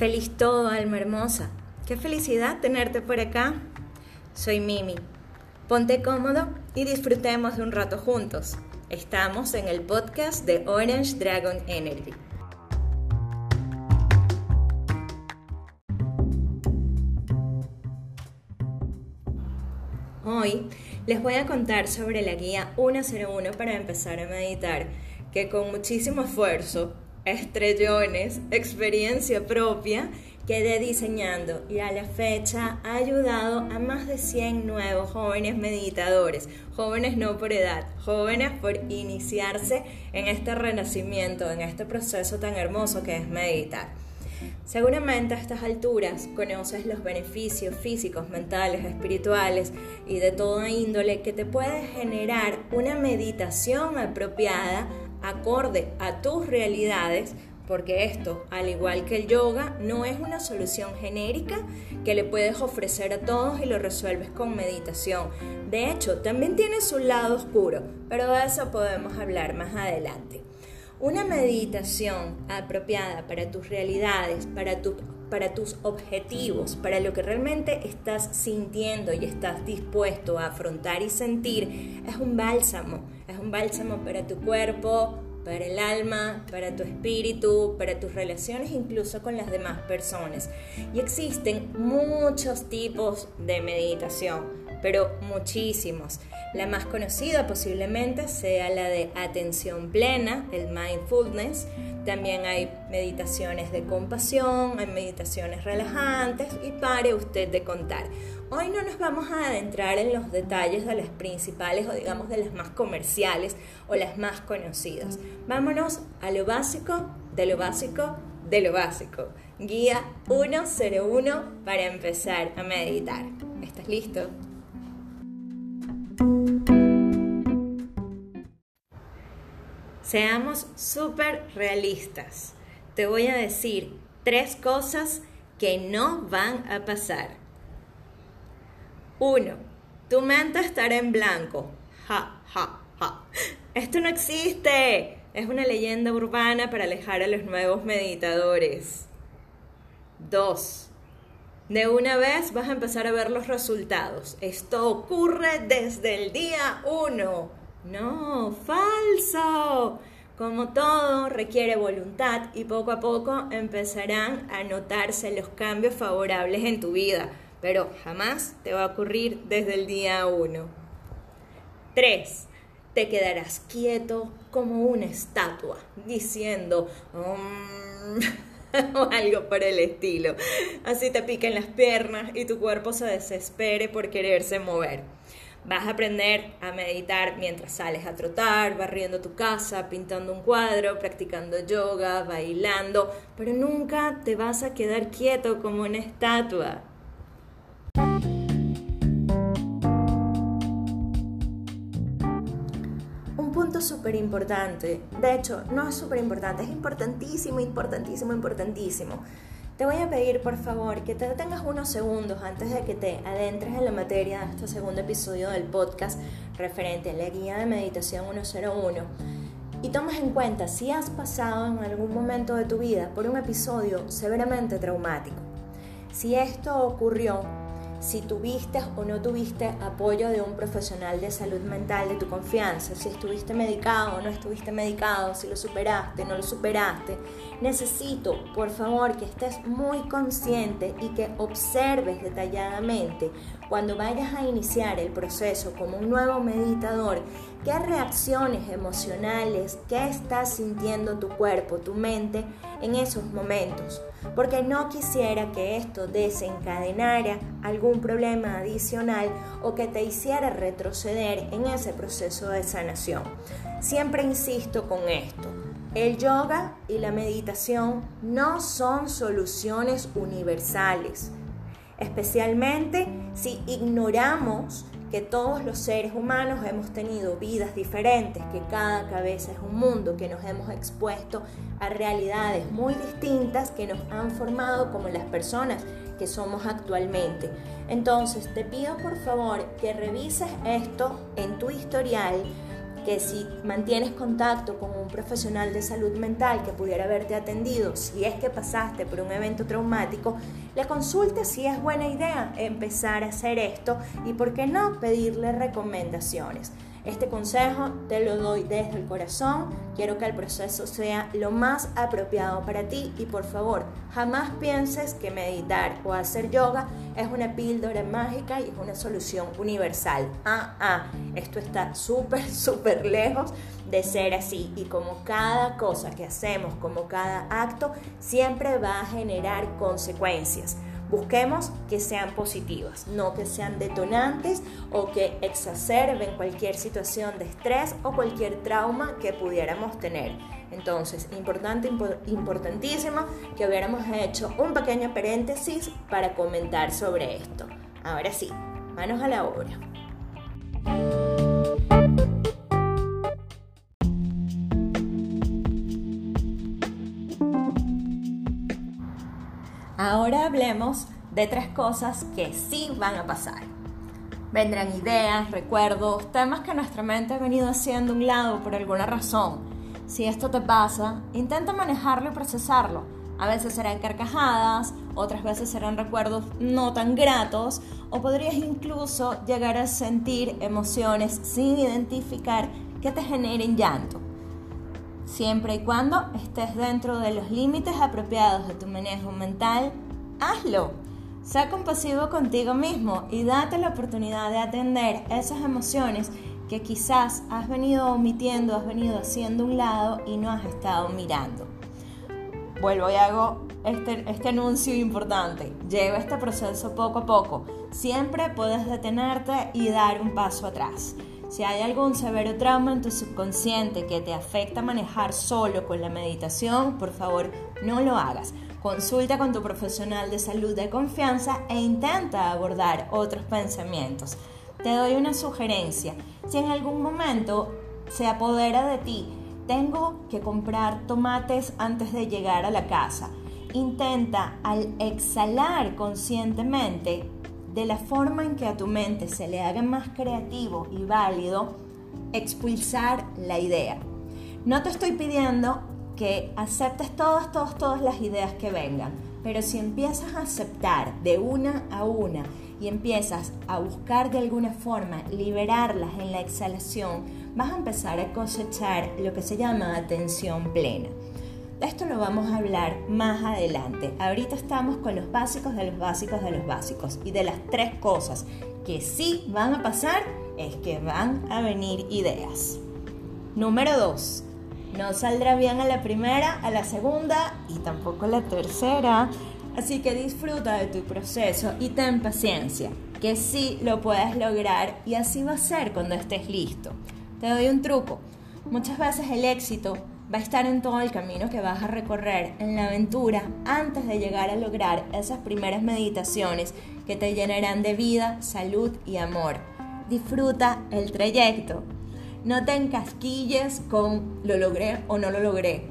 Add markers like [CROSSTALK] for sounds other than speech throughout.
Feliz todo, alma hermosa. Qué felicidad tenerte por acá. Soy Mimi. Ponte cómodo y disfrutemos de un rato juntos. Estamos en el podcast de Orange Dragon Energy. Hoy les voy a contar sobre la guía 101 para empezar a meditar, que con muchísimo esfuerzo estrellones, experiencia propia, quedé diseñando y a la fecha ha ayudado a más de 100 nuevos jóvenes meditadores, jóvenes no por edad, jóvenes por iniciarse en este renacimiento, en este proceso tan hermoso que es meditar. Seguramente a estas alturas conoces los beneficios físicos, mentales, espirituales y de toda índole que te puede generar una meditación apropiada acorde a tus realidades, porque esto, al igual que el yoga, no es una solución genérica que le puedes ofrecer a todos y lo resuelves con meditación. De hecho, también tiene su lado oscuro, pero de eso podemos hablar más adelante. Una meditación apropiada para tus realidades, para, para tus objetivos, para lo que realmente estás sintiendo y estás dispuesto a afrontar y sentir, es un bálsamo es un bálsamo para tu cuerpo, para el alma, para tu espíritu, para tus relaciones incluso con las demás personas. Y existen muchos tipos de meditación, pero muchísimos. La más conocida posiblemente sea la de atención plena, el mindfulness. También hay meditaciones de compasión, hay meditaciones relajantes y pare usted de contar. Hoy no nos vamos a adentrar en los detalles de las principales o digamos de las más comerciales o las más conocidas. Vámonos a lo básico, de lo básico, de lo básico. Guía 101 para empezar a meditar. ¿Estás listo? Seamos súper realistas. Te voy a decir tres cosas que no van a pasar. 1. Tu mente estará en blanco. Ja, ja, ja. Esto no existe. Es una leyenda urbana para alejar a los nuevos meditadores. 2. De una vez vas a empezar a ver los resultados. Esto ocurre desde el día 1. No, falso. Como todo, requiere voluntad y poco a poco empezarán a notarse los cambios favorables en tu vida pero jamás te va a ocurrir desde el día 1. 3. Te quedarás quieto como una estatua, diciendo mm", [LAUGHS] o algo por el estilo. Así te piquen las piernas y tu cuerpo se desespere por quererse mover. Vas a aprender a meditar mientras sales a trotar, barriendo tu casa, pintando un cuadro, practicando yoga, bailando, pero nunca te vas a quedar quieto como una estatua. súper importante. De hecho, no es súper importante, es importantísimo, importantísimo, importantísimo. Te voy a pedir, por favor, que te detengas unos segundos antes de que te adentres en la materia de este segundo episodio del podcast referente a la guía de meditación 101 y tomes en cuenta si has pasado en algún momento de tu vida por un episodio severamente traumático. Si esto ocurrió si tuviste o no tuviste apoyo de un profesional de salud mental de tu confianza, si estuviste medicado o no estuviste medicado, si lo superaste, no lo superaste. Necesito, por favor, que estés muy consciente y que observes detalladamente cuando vayas a iniciar el proceso como un nuevo meditador, qué reacciones emocionales, qué estás sintiendo tu cuerpo, tu mente en esos momentos porque no quisiera que esto desencadenara algún problema adicional o que te hiciera retroceder en ese proceso de sanación. Siempre insisto con esto. El yoga y la meditación no son soluciones universales, especialmente si ignoramos que todos los seres humanos hemos tenido vidas diferentes, que cada cabeza es un mundo, que nos hemos expuesto a realidades muy distintas que nos han formado como las personas que somos actualmente. Entonces te pido por favor que revises esto en tu historial que si mantienes contacto con un profesional de salud mental que pudiera haberte atendido, si es que pasaste por un evento traumático, le consultes si es buena idea empezar a hacer esto y por qué no pedirle recomendaciones. Este consejo te lo doy desde el corazón. Quiero que el proceso sea lo más apropiado para ti y por favor, jamás pienses que meditar o hacer yoga es una píldora mágica y es una solución universal. Ah, ah, esto está súper, [LAUGHS] súper lejos de ser así y como cada cosa que hacemos, como cada acto, siempre va a generar consecuencias. Busquemos que sean positivas, no que sean detonantes o que exacerben cualquier situación de estrés o cualquier trauma que pudiéramos tener. Entonces, importante, importantísimo que hubiéramos hecho un pequeño paréntesis para comentar sobre esto. Ahora sí, manos a la obra. Ahora hablemos de tres cosas que sí van a pasar. Vendrán ideas, recuerdos, temas que nuestra mente ha venido haciendo un lado por alguna razón. Si esto te pasa, intenta manejarlo y procesarlo. A veces serán carcajadas, otras veces serán recuerdos no tan gratos o podrías incluso llegar a sentir emociones sin identificar que te generen llanto siempre y cuando estés dentro de los límites apropiados de tu manejo mental, hazlo. Sé compasivo contigo mismo y date la oportunidad de atender esas emociones que quizás has venido omitiendo, has venido haciendo un lado y no has estado mirando. Vuelvo y hago este, este anuncio importante. Lleva este proceso poco a poco. Siempre puedes detenerte y dar un paso atrás. Si hay algún severo trauma en tu subconsciente que te afecta manejar solo con la meditación, por favor no lo hagas. Consulta con tu profesional de salud de confianza e intenta abordar otros pensamientos. Te doy una sugerencia. Si en algún momento se apodera de ti, tengo que comprar tomates antes de llegar a la casa. Intenta al exhalar conscientemente de la forma en que a tu mente se le haga más creativo y válido, expulsar la idea. No te estoy pidiendo que aceptes todas, todas, todas las ideas que vengan, pero si empiezas a aceptar de una a una y empiezas a buscar de alguna forma liberarlas en la exhalación, vas a empezar a cosechar lo que se llama atención plena. Esto lo vamos a hablar más adelante. Ahorita estamos con los básicos de los básicos de los básicos. Y de las tres cosas que sí van a pasar es que van a venir ideas. Número dos, no saldrá bien a la primera, a la segunda y tampoco a la tercera. Así que disfruta de tu proceso y ten paciencia, que sí lo puedes lograr y así va a ser cuando estés listo. Te doy un truco. Muchas veces el éxito va a estar en todo el camino que vas a recorrer, en la aventura, antes de llegar a lograr esas primeras meditaciones que te llenarán de vida, salud y amor. Disfruta el trayecto. No te encasquilles con lo logré o no lo logré.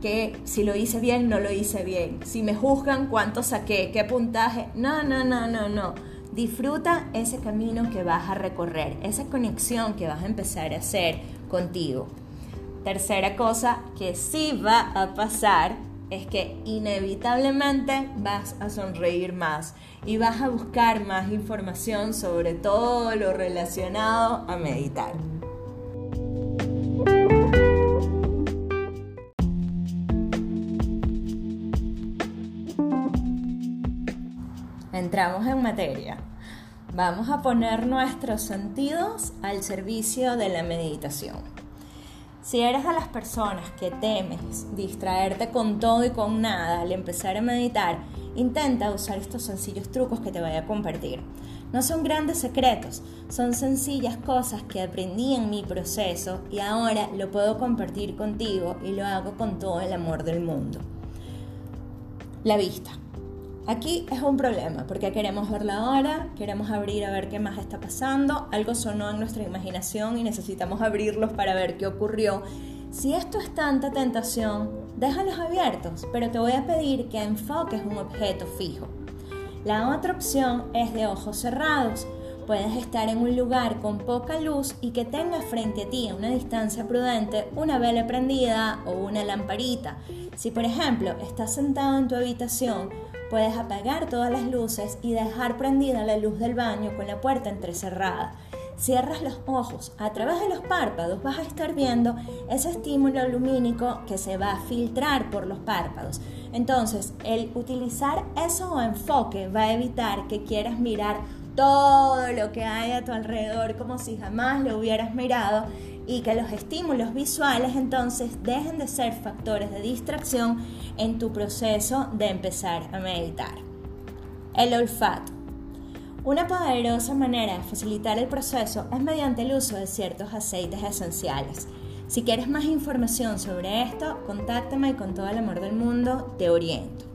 Que si lo hice bien, no lo hice bien. Si me juzgan, cuánto saqué, qué puntaje. No, no, no, no, no. Disfruta ese camino que vas a recorrer, esa conexión que vas a empezar a hacer contigo. Tercera cosa que sí va a pasar es que inevitablemente vas a sonreír más y vas a buscar más información sobre todo lo relacionado a meditar. Entramos en materia. Vamos a poner nuestros sentidos al servicio de la meditación. Si eres de las personas que temes distraerte con todo y con nada al empezar a meditar, intenta usar estos sencillos trucos que te voy a compartir. No son grandes secretos, son sencillas cosas que aprendí en mi proceso y ahora lo puedo compartir contigo y lo hago con todo el amor del mundo. La vista. Aquí es un problema porque queremos verla ahora, queremos abrir a ver qué más está pasando, algo sonó en nuestra imaginación y necesitamos abrirlos para ver qué ocurrió. Si esto es tanta tentación, déjalos abiertos, pero te voy a pedir que enfoques un objeto fijo. La otra opción es de ojos cerrados. Puedes estar en un lugar con poca luz y que tengas frente a ti a una distancia prudente una vela prendida o una lamparita. Si por ejemplo estás sentado en tu habitación, puedes apagar todas las luces y dejar prendida la luz del baño con la puerta entrecerrada. Cierras los ojos, a través de los párpados vas a estar viendo ese estímulo lumínico que se va a filtrar por los párpados. Entonces, el utilizar eso enfoque va a evitar que quieras mirar todo lo que hay a tu alrededor como si jamás lo hubieras mirado y que los estímulos visuales entonces dejen de ser factores de distracción en tu proceso de empezar a meditar. El olfato. Una poderosa manera de facilitar el proceso es mediante el uso de ciertos aceites esenciales. Si quieres más información sobre esto, contáctame y con todo el amor del mundo te oriento.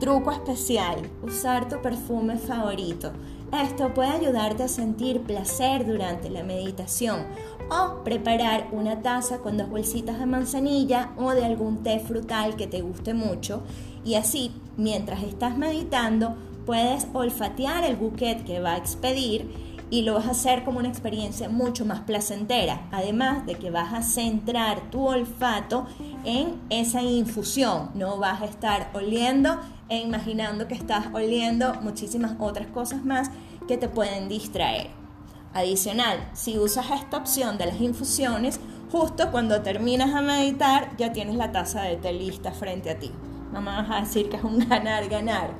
Truco especial, usar tu perfume favorito. Esto puede ayudarte a sentir placer durante la meditación o preparar una taza con dos bolsitas de manzanilla o de algún té frutal que te guste mucho. Y así mientras estás meditando puedes olfatear el buquet que va a expedir y lo vas a hacer como una experiencia mucho más placentera, además de que vas a centrar tu olfato en esa infusión, no vas a estar oliendo e imaginando que estás oliendo muchísimas otras cosas más que te pueden distraer. Adicional, si usas esta opción de las infusiones, justo cuando terminas a meditar ya tienes la taza de té lista frente a ti. No me vas a decir que es un [LAUGHS] ganar-ganar.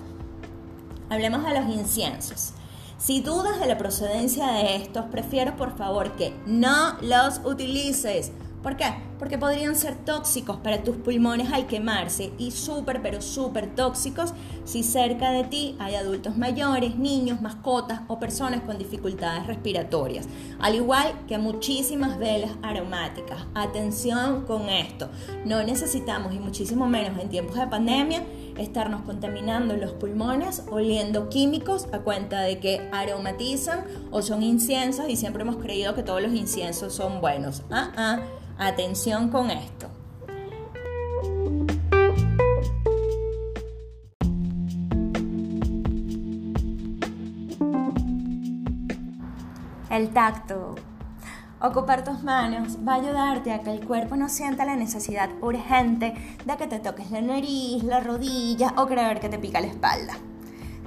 Hablemos de los inciensos. Si dudas de la procedencia de estos, prefiero por favor que no los utilices ¿Por qué? Porque podrían ser tóxicos para tus pulmones al quemarse y súper, pero súper tóxicos si cerca de ti hay adultos mayores, niños, mascotas o personas con dificultades respiratorias. Al igual que muchísimas velas aromáticas. Atención con esto. No necesitamos, y muchísimo menos en tiempos de pandemia, estarnos contaminando los pulmones oliendo químicos a cuenta de que aromatizan o son inciensos y siempre hemos creído que todos los inciensos son buenos. Ah, ah Atención con esto. El tacto. Ocupar tus manos va a ayudarte a que el cuerpo no sienta la necesidad urgente de que te toques la nariz, la rodilla o creer que te pica la espalda.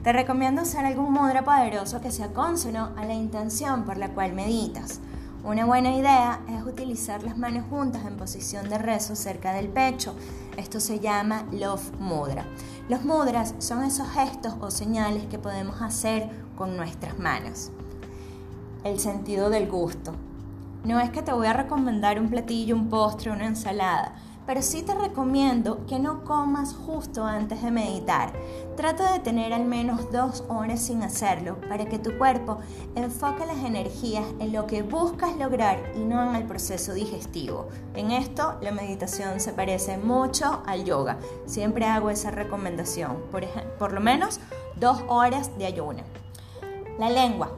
Te recomiendo usar algún mudra poderoso que sea consono a la intención por la cual meditas. Una buena idea es utilizar las manos juntas en posición de rezo cerca del pecho. Esto se llama Love Mudra. Los mudras son esos gestos o señales que podemos hacer con nuestras manos. El sentido del gusto. No es que te voy a recomendar un platillo, un postre, una ensalada pero sí te recomiendo que no comas justo antes de meditar. Trata de tener al menos dos horas sin hacerlo para que tu cuerpo enfoque las energías en lo que buscas lograr y no en el proceso digestivo. En esto la meditación se parece mucho al yoga. Siempre hago esa recomendación, por, lo menos dos horas de ayuno. La lengua.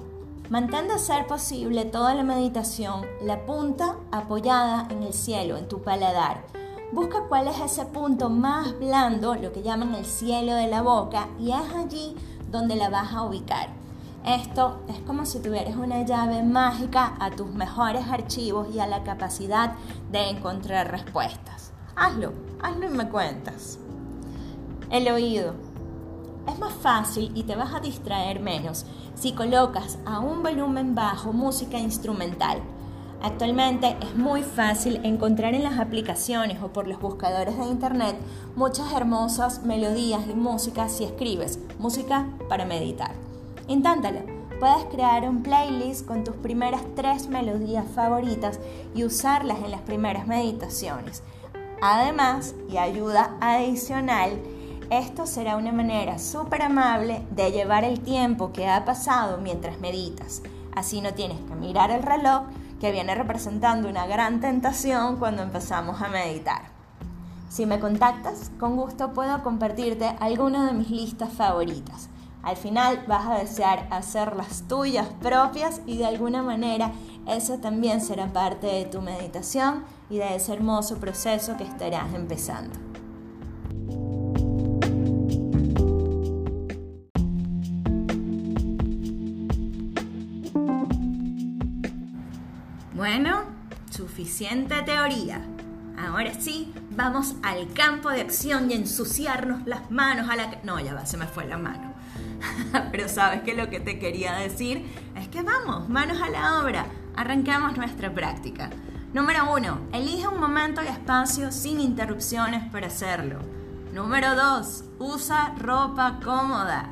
Mantén de ser posible toda la meditación la punta apoyada en el cielo, en tu paladar Busca cuál es ese punto más blando, lo que llaman el cielo de la boca, y es allí donde la vas a ubicar. Esto es como si tuvieras una llave mágica a tus mejores archivos y a la capacidad de encontrar respuestas. Hazlo, hazlo y me cuentas. El oído. Es más fácil y te vas a distraer menos si colocas a un volumen bajo música instrumental Actualmente es muy fácil encontrar en las aplicaciones o por los buscadores de internet muchas hermosas melodías y músicas si escribes música para meditar. Inténtalo. Puedes crear un playlist con tus primeras tres melodías favoritas y usarlas en las primeras meditaciones. Además, y ayuda adicional, esto será una manera súper amable de llevar el tiempo que ha pasado mientras meditas. Así no tienes que mirar el reloj que viene representando una gran tentación cuando empezamos a meditar. Si me contactas, con gusto puedo compartirte alguna de mis listas favoritas. Al final vas a desear hacer las tuyas propias y de alguna manera eso también será parte de tu meditación y de ese hermoso proceso que estarás empezando. Suficiente teoría. Ahora sí, vamos al campo de acción y ensuciarnos las manos a la... No, ya va, se me fue la mano. [LAUGHS] Pero sabes que lo que te quería decir es que vamos, manos a la obra. Arrancamos nuestra práctica. Número uno, elige un momento y espacio sin interrupciones para hacerlo. Número dos, usa ropa cómoda.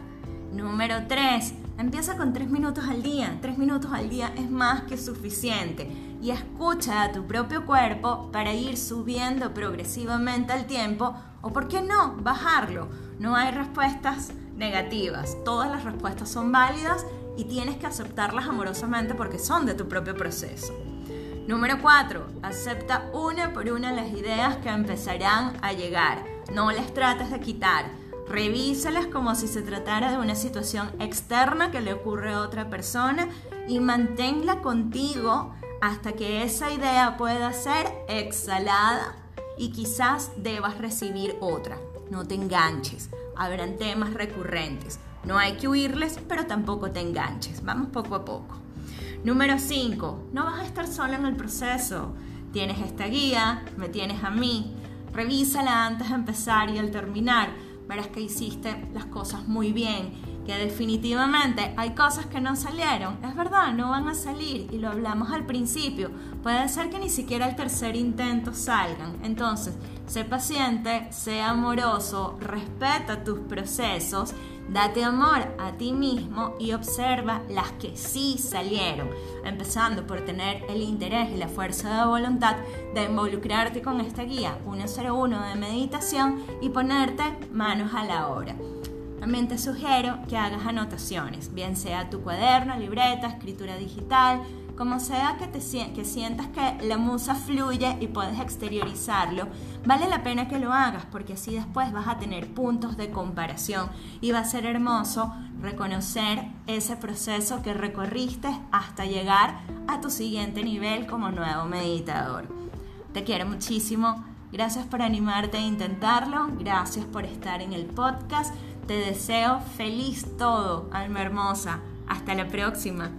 Número tres, empieza con tres minutos al día. Tres minutos al día es más que suficiente. Y escucha a tu propio cuerpo para ir subiendo progresivamente al tiempo o, ¿por qué no?, bajarlo. No hay respuestas negativas. Todas las respuestas son válidas y tienes que aceptarlas amorosamente porque son de tu propio proceso. Número 4. Acepta una por una las ideas que empezarán a llegar. No les trates de quitar. Revísalas como si se tratara de una situación externa que le ocurre a otra persona y manténla contigo hasta que esa idea pueda ser exhalada y quizás debas recibir otra. No te enganches. Habrán temas recurrentes. No hay que huirles, pero tampoco te enganches. Vamos poco a poco. Número 5. No vas a estar sola en el proceso. Tienes esta guía, me tienes a mí. Revísala antes de empezar y al terminar. Verás que hiciste las cosas muy bien, que definitivamente hay cosas que no salieron. Es verdad, no van a salir y lo hablamos al principio. Puede ser que ni siquiera el tercer intento salgan. Entonces, sé paciente, sé amoroso, respeta tus procesos Date amor a ti mismo y observa las que sí salieron, empezando por tener el interés y la fuerza de voluntad de involucrarte con esta guía 101 de meditación y ponerte manos a la obra. También te sugiero que hagas anotaciones, bien sea tu cuaderno, libreta, escritura digital, como sea que, te, que sientas que la musa fluye y puedes exteriorizarlo, vale la pena que lo hagas porque así después vas a tener puntos de comparación y va a ser hermoso reconocer ese proceso que recorriste hasta llegar a tu siguiente nivel como nuevo meditador. Te quiero muchísimo. Gracias por animarte a intentarlo. Gracias por estar en el podcast. Te deseo feliz todo, alma hermosa. Hasta la próxima.